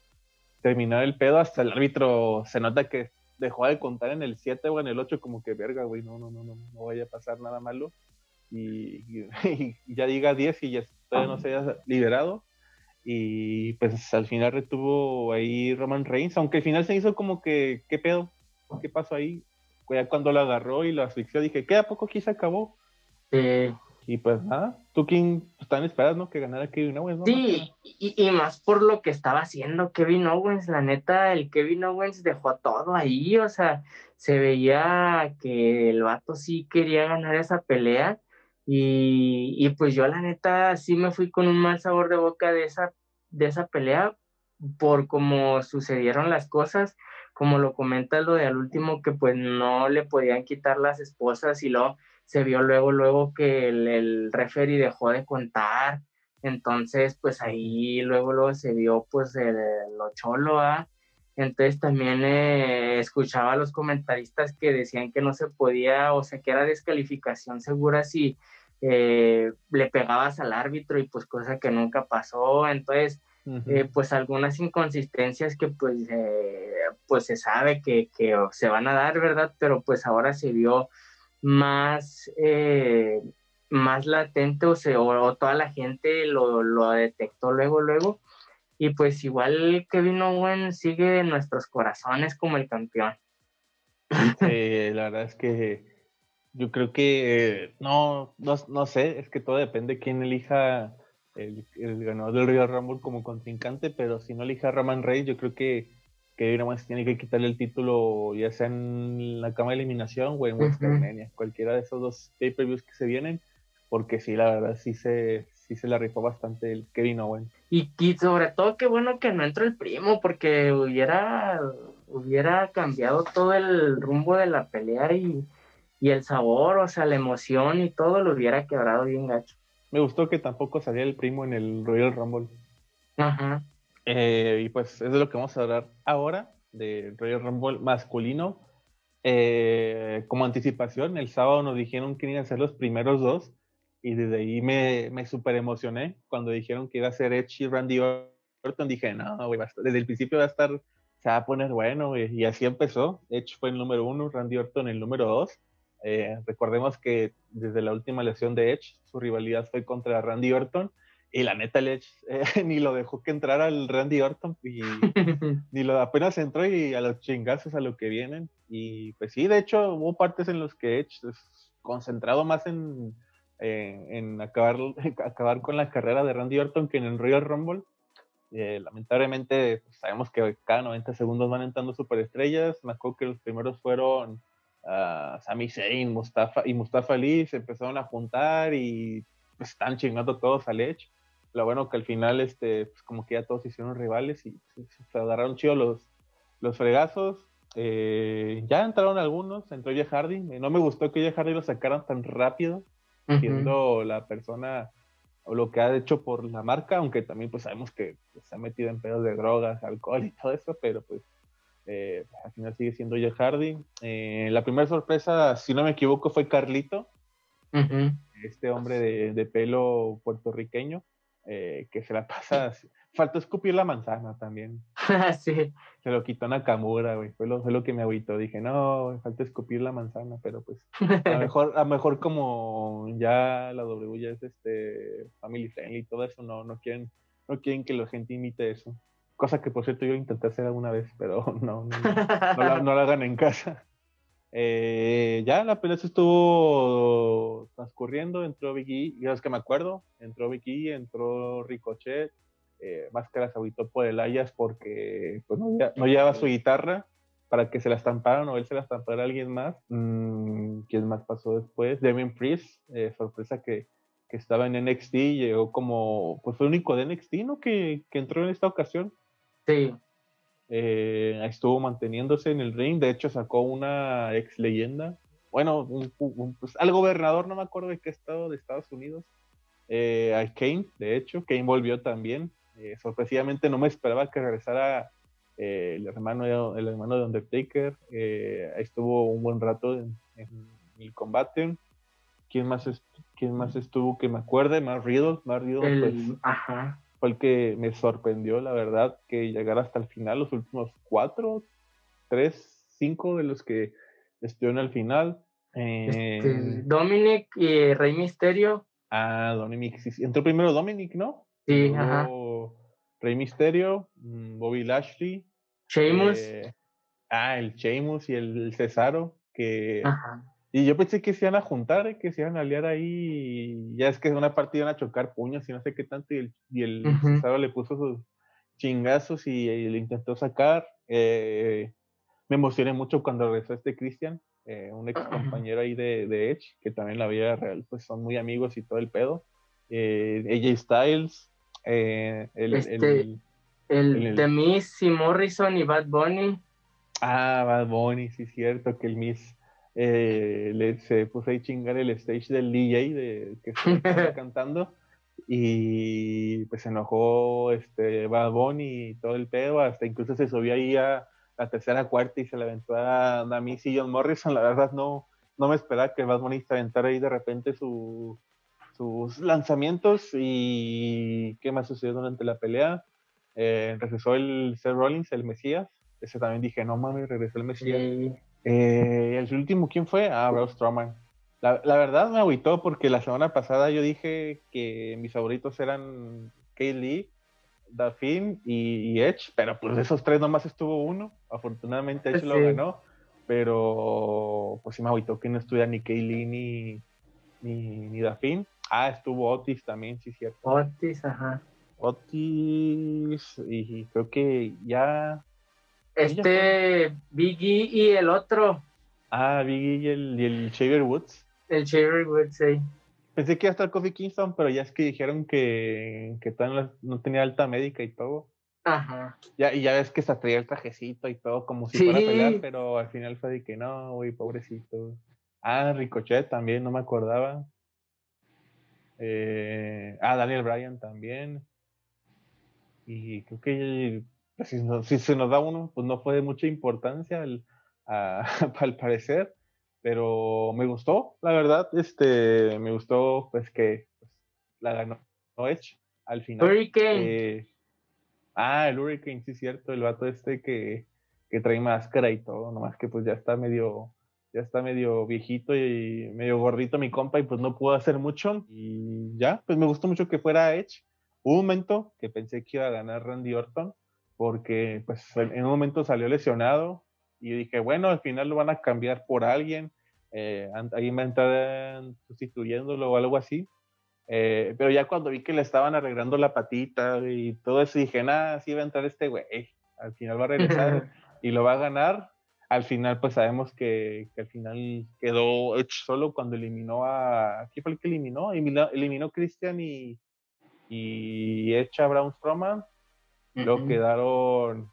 S1: terminar el pedo, hasta el árbitro se nota que dejó de contar en el 7 o en el 8, como que verga, güey, no, no, no, no, no vaya a pasar nada malo. Y, *laughs* ya diga 10 y ya todavía no se haya liberado. Y pues al final retuvo ahí Roman Reigns, aunque al final se hizo como que, ¿qué pedo? ¿Qué pasó ahí? Ya cuando lo agarró y lo asfixió, dije, ¿qué? ¿A poco aquí se acabó?
S2: Sí.
S1: Y pues nada, tú quién están esperando que ganara Kevin Owens, ¿no?
S2: Sí, y, más por lo que estaba haciendo Kevin Owens, la neta, el Kevin Owens dejó todo ahí, o sea, se veía que el vato sí quería ganar esa pelea. Y, y pues yo la neta sí me fui con un mal sabor de boca de esa, de esa pelea por cómo sucedieron las cosas como lo comenta lo de al último, que pues no le podían quitar las esposas y luego se vio luego, luego que el, el referee dejó de contar, entonces pues ahí luego, luego se vio pues el, lo cholo, ¿ah? Entonces también eh, escuchaba a los comentaristas que decían que no se podía, o sea, que era descalificación segura si eh, le pegabas al árbitro y pues cosa que nunca pasó. Entonces, eh, pues algunas inconsistencias que pues, eh, pues se sabe que, que, se van a dar, ¿verdad? Pero pues ahora se vio más, eh, más latente o, se, o, toda la gente lo, lo, detectó luego, luego. Y pues igual Kevin Owen sigue en nuestros corazones como el campeón. *laughs*
S1: la verdad es que yo creo que no, no, no sé, es que todo depende de quién elija el, ganador del Royal Rumble como contrincante, pero si no elige a Roman Reigns, yo creo que que más tiene que quitarle el título ya sea en la cama de eliminación o en WrestleMania, cualquiera de esos dos pay-per-views que se vienen, porque sí, la verdad sí se, sí se la rifó bastante el Kevin Owens.
S2: Y, y sobre todo qué bueno que no entró el primo, porque hubiera, hubiera cambiado todo el rumbo de la pelea y, y el sabor, o sea, la emoción y todo lo hubiera quebrado bien gacho.
S1: Me gustó que tampoco salía el primo en el Royal Rumble.
S2: Ajá.
S1: Eh, y pues es de lo que vamos a hablar ahora, de Royal Rumble masculino. Eh, como anticipación, el sábado nos dijeron que iban a ser los primeros dos. Y desde ahí me, me super emocioné cuando dijeron que iba a ser Edge y Randy Orton. Dije, no, güey, desde el principio va a estar, se va a poner bueno, Y así empezó. Edge fue el número uno, Randy Orton el número dos. Eh, recordemos que desde la última lesión de Edge, su rivalidad fue contra Randy Orton. Y la neta, Edge eh, *laughs* ni lo dejó que entrara al Randy Orton. Y *laughs* ni lo apenas entró y a los chingazos a lo que vienen. Y pues sí, de hecho, hubo partes en los que Edge es concentrado más en, en acabar, *laughs* acabar con la carrera de Randy Orton que en el Royal Rumble. Eh, lamentablemente, pues, sabemos que cada 90 segundos van entrando superestrellas. Me acuerdo que los primeros fueron uh, Sami Zayn Mustafa, y Mustafa Ali se empezaron a juntar y pues, están chingando todos a Edge. Lo bueno que al final, este, pues como que ya todos hicieron rivales y se, agarraron chido los, los fregazos. Eh, ya entraron algunos, entró Jeff Hardy. No me gustó que Jeff Hardy lo sacaran tan rápido, siendo la persona o lo que ha hecho por la marca, aunque también pues sabemos que se ha metido en pedos de drogas, alcohol y todo eso, pero pues eh, al final sigue siendo Jeff Hardy. Eh, la primera sorpresa, si no me equivoco, fue Carlito, este hombre de, pelo puertorriqueño, eh, que se la pasa faltó escupir la manzana también. *laughs*
S2: sí.
S1: Se lo quitó Nakamura, güey. Fue lo, fue lo que me agüitó. Dije, no, falta escupir la manzana, pero pues a lo *laughs* mejor, a mejor como ya la W ya es este family friendly y todo eso, no, no quieren, no quieren que la gente imite eso. Cosa que por cierto yo intenté hacer alguna vez, pero *laughs* no, no, *laughs* no, no la hagan en casa. Eh, ya la pelea se estuvo transcurriendo, entró Vicky, ya es que me acuerdo, entró Vicky, entró Ricochet, eh, Máscara se agüitó por el Ayas porque pues, no, llevaba su guitarra para que se la estamparan o él se la estampara a alguien más. Mm, ¿Quién más pasó después? Damien Priest, eh, sorpresa que, que, estaba en NXT, llegó como, pues fue el único de NXT, ¿no? Que, que entró en esta ocasión.
S2: Sí.
S1: Eh, estuvo manteniéndose en el ring, de hecho sacó una ex leyenda, bueno, pues, al gobernador, no me acuerdo de qué estado de Estados Unidos, eh, a Kane, de hecho, Kane volvió también, eh, sorpresivamente no me esperaba que regresara el, hermano, el hermano de Undertaker, estuvo un buen rato en, el combate. ¿Quién más, ¿Quién más estuvo que me acuerde? Más Riddle, más Riddle, pues,
S2: ajá
S1: fue el que me sorprendió, la verdad, que llegara hasta el final, los últimos cuatro, tres, cinco de los que estuvieron al final.
S2: Este, Dominic y Rey Misterio.
S1: Ah, Dominic, sí, entró primero Dominic, ¿no?
S2: Sí, ajá.
S1: Rey Misterio, mm, Bobby Lashley.
S2: Sheamus.
S1: Eh, ah, el Sheamus y el Cesaro, que ajá. Y yo pensé que se iban a juntar, que se iban a aliar ahí. ya es que en una parte iban a chocar puños y no sé qué tanto. Y el, y el le puso sus chingazos y, le intentó sacar. Eh, me emocioné mucho cuando regresó este Christian, eh, un ex compañero ahí de, de, Edge, que también la vida real, pues son muy amigos y todo el pedo. Eh, AJ Styles,
S2: el, este, el, el, The Miss y Morrison y Bad Bunny.
S1: Ah, Bad Bunny, sí, cierto, que el Miss eh, le, se puso a chingar el stage del DJ de, que *laughs* estaba cantando y pues se enojó este Bad Bunny y todo el pedo, hasta incluso se subió ahí a la tercera cuarta y se le aventó a, a y John Morrison, la verdad no, no me esperaba que Bad Bunny se aventara ahí de repente sus lanzamientos y qué más sucedió durante la pelea. Eh, regresó el Seth Rollins, el Mesías, ese también dije, no mames, regresó el Mesías. Eh, el último, ¿quién fue? Ah, Braun Strowman. La, la, verdad me agüitó porque la semana pasada yo dije que mis favoritos eran Kay Lee, Daphne y, Edge, pero pues de esos tres nomás estuvo uno. Afortunadamente Edge lo ganó, pero pues sí me agüitó que no estuviera ni Kay Lee ni, ni, ni Daphne. Ah, estuvo Otis también, sí, cierto.
S2: Otis, ajá.
S1: Otis, y creo que ya
S2: este, Biggie y el otro.
S1: Ah, Biggie y el, y el Shaver Woods.
S2: El Shaver Woods, sí.
S1: Pensé que iba a estar Kofi Kingston, pero ya es que dijeron que, que no tenía alta médica y todo.
S2: Ajá.
S1: Ya, y ya ves que se traía el trajecito y todo como si fuera a pelear, pero al final fue de que no, güey, pobrecito. Ah, Ricochet también, no me acordaba. Eh, ah, Daniel Bryan también. Y creo que si, se nos da uno, pues no fue de mucha importancia al, *laughs* al parecer, pero me gustó, la verdad, este, me gustó pues que pues, la ganó Edge al final.
S2: Hurricane.
S1: Eh, ah, el Hurricane, sí es cierto, el vato este que, que trae máscara y todo, nomás que pues ya está medio, ya está medio viejito y medio gordito mi compa y pues no pudo hacer mucho y ya, pues me gustó mucho que fuera Edge. Hubo un momento que pensé que iba a ganar Randy Orton, porque pues en un momento salió lesionado y dije, bueno, al final lo van a cambiar por alguien, eh, ahí me entran sustituyéndolo o algo así. Eh, pero ya cuando vi que le estaban arreglando la patita y todo eso, dije, nada, sí va a entrar este güey, al final va a regresar *laughs* y lo va a ganar. Al final, pues sabemos que, que al final quedó Edge solo cuando eliminó a. ¿Quién fue el que eliminó? Eliminó, eliminó Christian y, y Edge a Luego quedaron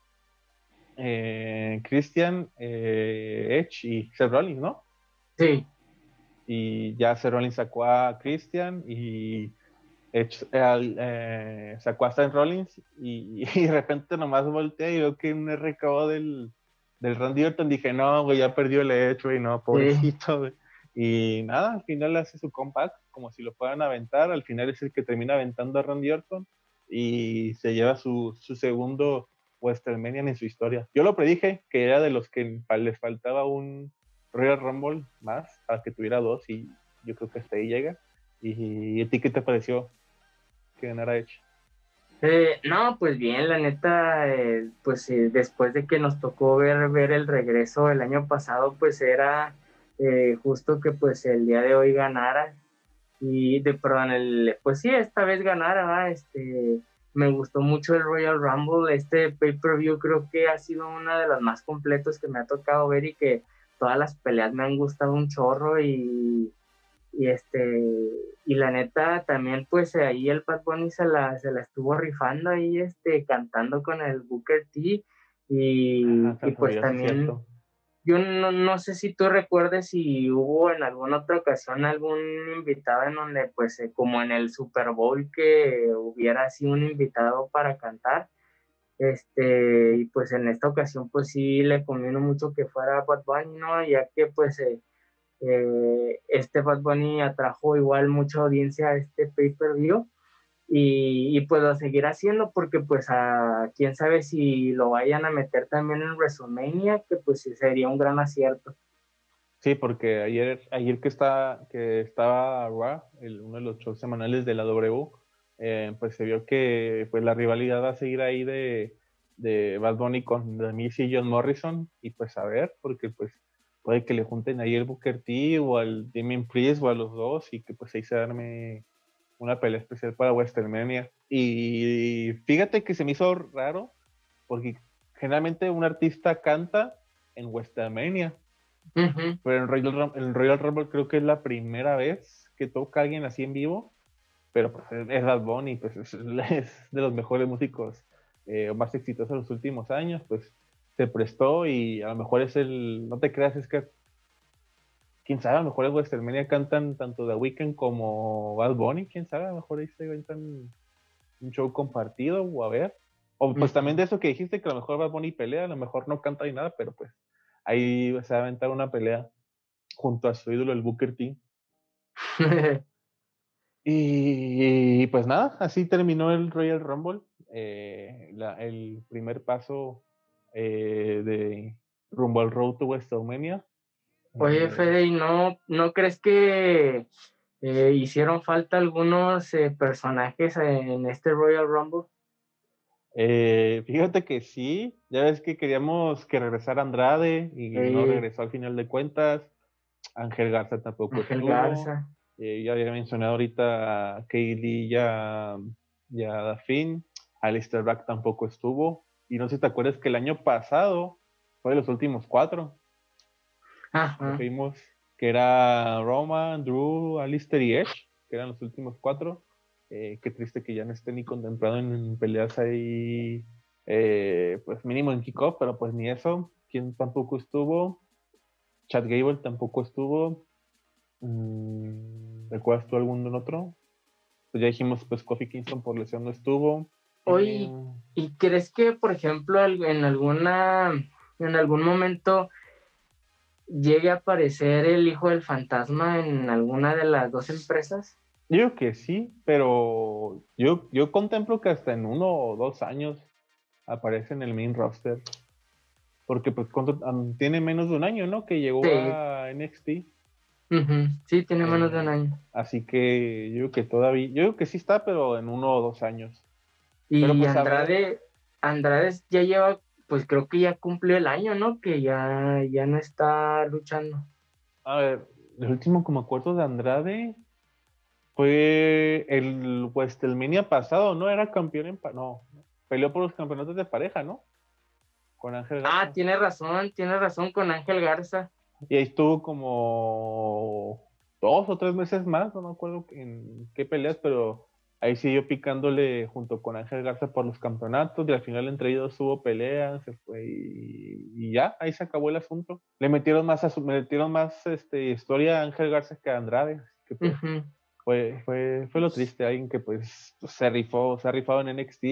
S1: eh, Christian, eh, Edge y Seth Rollins, ¿no?
S2: Sí.
S1: Y ya Seth Rollins sacó a Christian y Edge eh, sacó a Seth Rollins *laughs* y, de repente nomás volteé y veo que un RKO del, del Randy Orton dije, no, güey, ya perdió el Edge, güey, no, pobrecito, Y nada, al final hace su comeback, como si lo puedan aventar. Al final es el que termina aventando a Randy Orton y se lleva su, su segundo WrestleMania en su historia. Yo lo predije que era de los que les faltaba un Royal Rumble más para que tuviera dos y yo creo que hasta ahí llega. ¿Y, a ti qué te pareció que ganara Edge?
S2: Eh, no, pues bien, la neta, eh, pues eh, después de que nos tocó ver, ver el regreso el año pasado, pues era justo que pues el día de hoy ganara y de perdón, el, pues sí, esta vez ganara, este, me gustó mucho el Royal Rumble, este pay-per-view creo que ha sido una de las más completos que me ha tocado ver y que todas las peleas me han gustado un chorro y, y este y la neta también pues ahí el Bad Bunny se la, se la estuvo rifando ahí este cantando con el Booker T y, pues también yo no, no, sé si tú recuerdes si hubo en alguna otra ocasión algún invitado en donde pues eh, como en el Super Bowl que hubiera sido un invitado para cantar este y pues en esta ocasión pues sí le convino mucho que fuera Bad Bunny no ya que pues eh, eh, este Bad Bunny atrajo igual mucha audiencia a este pay-per-view y, y, pues lo seguirá haciendo porque pues a quién sabe si lo vayan a meter también en WrestleMania, que pues sería un gran acierto.
S1: Sí, porque ayer, ayer que, está, que estaba Raw, uno de los shows semanales de la W, eh, pues se vio que pues la rivalidad va a seguir ahí de, de Bad Bunny con The y John Morrison, y pues a ver, porque pues puede que le junten ahí el Booker T o al Damien Priest o a los dos y que pues ahí se arme una pelea especial para WrestleMania. Y fíjate que se me hizo raro porque generalmente un artista canta en WrestleMania. Pero en Royal, el Royal Rumble creo que es la primera vez que toca alguien así en vivo. Pero pues es Bad Bunny, pues es, de los mejores músicos eh, más exitosos de los últimos años. Pues se prestó y a lo mejor es el, no te creas, es que, quién sabe, a lo mejor en WrestleMania cantan tanto The Weeknd como Bad Bunny, quién sabe, a lo mejor ahí se inventan un show compartido o a ver. O pues también de eso que dijiste que a lo mejor Bad Bunny pelea, a lo mejor no canta ni nada, pero pues ahí se va a aventar una pelea junto a su ídolo, el Booker T. *laughs* y, pues nada, así terminó el Royal Rumble. Eh, el primer paso eh, de rumbo al Road to WrestleMania.
S2: Oye, eh, Fede, ¿y no, no crees que eh, hicieron falta algunos personajes en este Royal Rumble?
S1: fíjate que sí, ya ves que queríamos que regresara Andrade y no regresó al final de cuentas. Ángel Garza tampoco
S2: Ángel Garza.
S1: ya había mencionado ahorita a Kaylee ya, ya. Alistair Black tampoco estuvo. Y no sé si te acuerdas que el año pasado fue de los últimos cuatro.
S2: Ajá.
S1: Vimos que era Roman, Drew, Alistair y Edge, que eran los últimos cuatro. Eh, qué triste que ya no esté ni contemplado en, peleas ahí, eh, pues mínimo en kickoff, pero pues ni eso. ¿Quién tampoco estuvo? Chad Gable tampoco estuvo. Mm, ¿Recuerdas tú algún otro? Pues ya dijimos, pues Kofi Kingston por lesión no estuvo.
S2: Oye, ¿y crees que, por ejemplo, en alguna, en algún momento llegue a aparecer el hijo del fantasma en alguna de las dos empresas?
S1: Yo creo que sí, pero yo, yo contemplo que hasta en uno o dos años aparece en el main roster. Porque pues tiene menos de un año, ¿no? Que llegó a NXT.
S2: Sí, tiene menos de un eh, año.
S1: Así que yo creo que todavía, yo creo que sí está, pero en uno o dos años.
S2: Y pues, Andrade, Andrade ya lleva, pues creo que ya cumplió el año, ¿no? Que ya, ya no está luchando.
S1: A ver, el último como acuerdo de Andrade fue el WrestleMania pasado, ¿no? Era campeón en... No, peleó por los campeonatos de pareja, ¿no?
S2: Con Ángel Garza. Ah, tiene razón, tiene razón con Ángel Garza.
S1: Y ahí estuvo como dos o tres meses más, no me acuerdo en qué peleas, pero ahí siguió picándole junto con Ángel Garza por los campeonatos y al final entre ellos hubo peleas se fue y, ya ahí se acabó el asunto. Le metieron más a metieron más este historia a Ángel Garza que a Andrade que pues, fue, fue, fue lo triste alguien que pues se rifó se ha rifado en NXT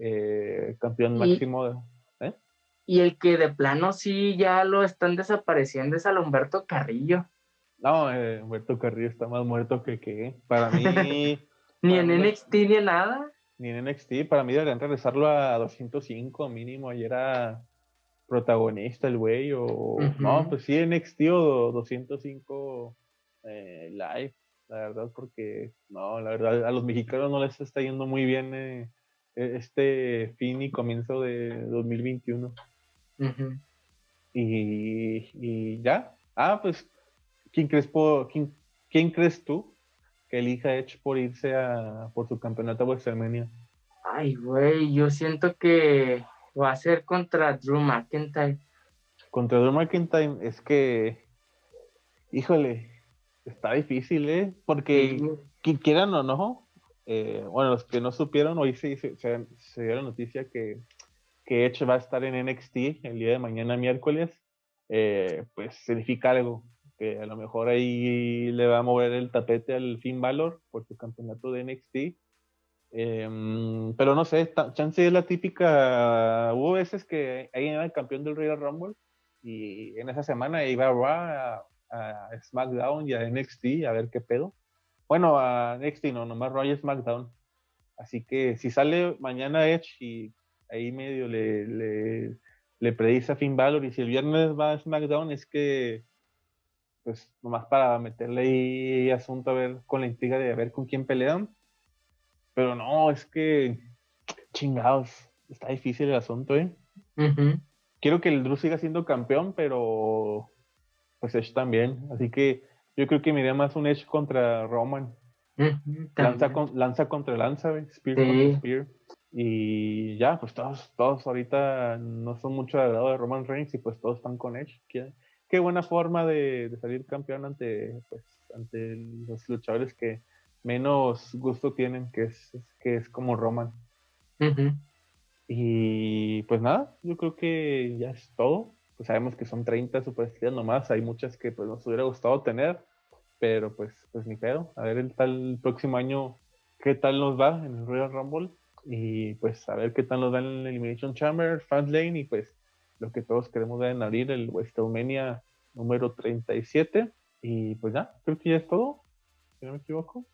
S1: eh, campeón máximo ¿eh?
S2: y el que de plano sí ya lo están desapareciendo es al Humberto Carrillo.
S1: No, eh, Humberto Carrillo está más muerto que que para mí *laughs*
S2: Ni en NXT ni en nada.
S1: ni en NXT. Para mí deberían regresarlo a 205 mínimo. Ayer era protagonista el güey. O no, pues sí, NXT o 205 eh, live. La verdad, porque no, la verdad, a los mexicanos no les está yendo muy bien eh, e, este fin y comienzo de 2021. y, y ya. Ah, pues, ¿quién crees, quién, quién crees tú que elija Edge por irse a por su campeonato a WrestleMania?
S2: Ay, güey, yo siento que va a ser contra Drew McIntyre.
S1: Contra Drew McIntyre es que, híjole, está difícil, ¿eh? Porque quieran o no, eh, bueno, los que no supieron, hoy se, se, se, dio la noticia que, que Edge va a estar en NXT el día de mañana, miércoles. Eh, pues significa algo que a lo mejor ahí le va a mover el tapete al Finn Balor por su campeonato de NXT. Em, pero no sé, chance es la típica. Hubo veces que ahí era el campeón del Royal Rumble y en esa semana iba a, a, SmackDown y a NXT a ver qué pedo. Bueno, a NXT no, nomás Raw y SmackDown. Así que si sale mañana Edge y ahí medio le, le, le predice a Finn Balor y si el viernes va a SmackDown es que pues nomás para meterle ahí asunto a ver con la intriga de a ver con quién pelean. Pero no, es que chingados, está difícil el asunto, ¿eh? Quiero que el Drew siga siendo campeón, pero pues Edge también. Así que yo creo que me iría más un Edge contra Roman. lanza, lanza, contra lanza, Spear contra Spear. Y ya, pues todos, todos ahorita no son mucho de lado de Roman Reigns y pues todos están con Edge qué buena forma de, salir campeón ante, pues, ante los luchadores que menos gusto tienen, que es, que es como Roman. Y pues nada, yo creo que ya es todo. Pues sabemos que son 30 superestrellas nomás, hay muchas que pues nos hubiera gustado tener, pero pues, pues ni pedo. A ver el tal próximo año qué tal nos va en el Royal Rumble y pues a ver qué tal nos va en el Elimination Chamber, Fans Lane y pues lo que todos queremos ver en abrir, el WrestleMania número 37. Y pues ya, creo que ya es todo, si no me equivoco.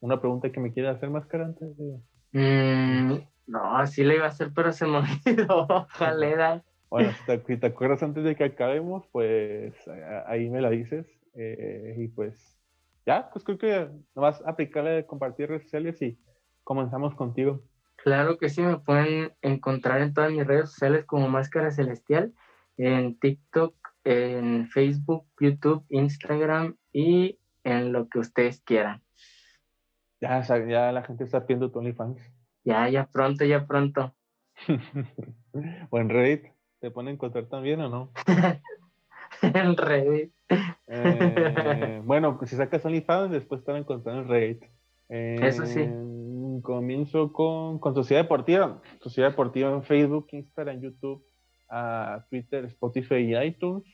S1: Una pregunta que me quiere hacer más cara antes de...
S2: Mm, no, así le iba a hacer, pero se me *laughs* olvidó. Ojalá.
S1: Bueno, si te, acuerdas antes de que acabemos, pues ahí me la dices. Eh, y pues ya, pues creo que nomás aplicarle compartir redes sociales y comenzamos contigo.
S2: Claro que sí, me pueden encontrar en todas mis redes sociales como Máscara Celestial, en TikTok, en Facebook, YouTube, Instagram y en lo que ustedes quieran.
S1: Ya, ya la gente está viendo tu OnlyFans.
S2: Ya, ya pronto, ya pronto. *laughs*
S1: o en Reddit, ¿te pueden encontrar también o no? *laughs*
S2: en Reddit.
S1: Eh, *laughs* bueno, pues si sacas OnlyFans, después te van a encontrar en Reddit.
S2: Eso sí
S1: comienzo con, con Sociedad Deportiva. Sociedad Deportiva en Facebook, Instagram, YouTube, Twitter, Spotify y iTunes.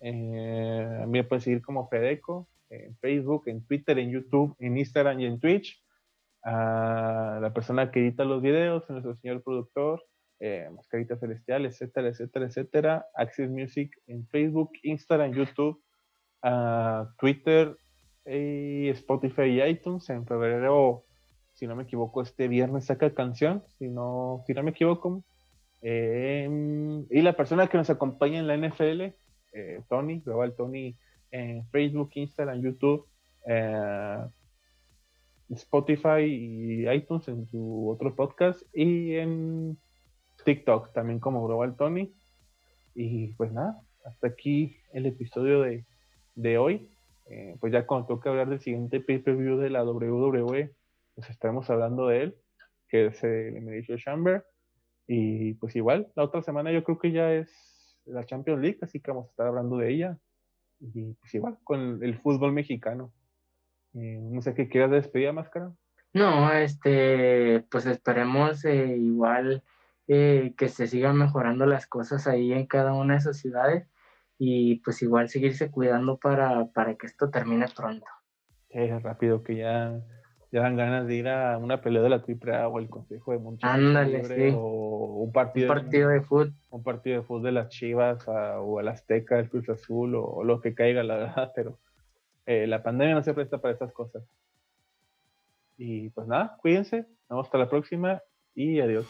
S1: Eh, me pueden seguir como Fedeco en Facebook, en Twitter, en YouTube, en Instagram y en Twitch. A la persona que edita los videos, nuestro señor productor, eh, Mascarita Celestial, etcétera, etcétera, etcétera. Access Music en Facebook, Instagram, YouTube, Twitter, y Spotify y iTunes. En febrero si no me equivoco, este viernes saca canción, si no, si no me equivoco. Em, y la persona que nos acompaña en la NFL, eh, Tony, Global Tony, en Facebook, Instagram, YouTube, eh, Spotify y iTunes en su otro podcast y en TikTok también como Global Tony. Y pues nada, hasta aquí el episodio de, hoy. Eh, pues ya cuando toca hablar del siguiente pay-per-view de la WWE, pues estaremos hablando de él, que es el Elimination Chamber. Y pues igual, la otra semana yo creo que ya es la Champions League, así que vamos a estar hablando de ella. Y pues igual, con el fútbol mexicano. Eh, no sé qué quieras despedir, Máscara.
S2: No, este, pues esperemos eh, igual eh, que se sigan mejorando las cosas ahí en cada una de esas ciudades y pues igual seguirse cuidando para, para que esto termine pronto.
S1: Sí, rápido, que ya ya dan ganas de ir a una pelea de la triple A o el Consejo de
S2: Monterrey
S1: o un partido,
S2: partido de, fútbol.
S1: Un partido de fútbol de las Chivas o el Azteca, el Cruz Azul o, lo que caiga, la verdad, *laughs* pero eh, la pandemia no se presta para esas cosas. Y pues nada, cuídense. Nos vemos hasta la próxima y adiós.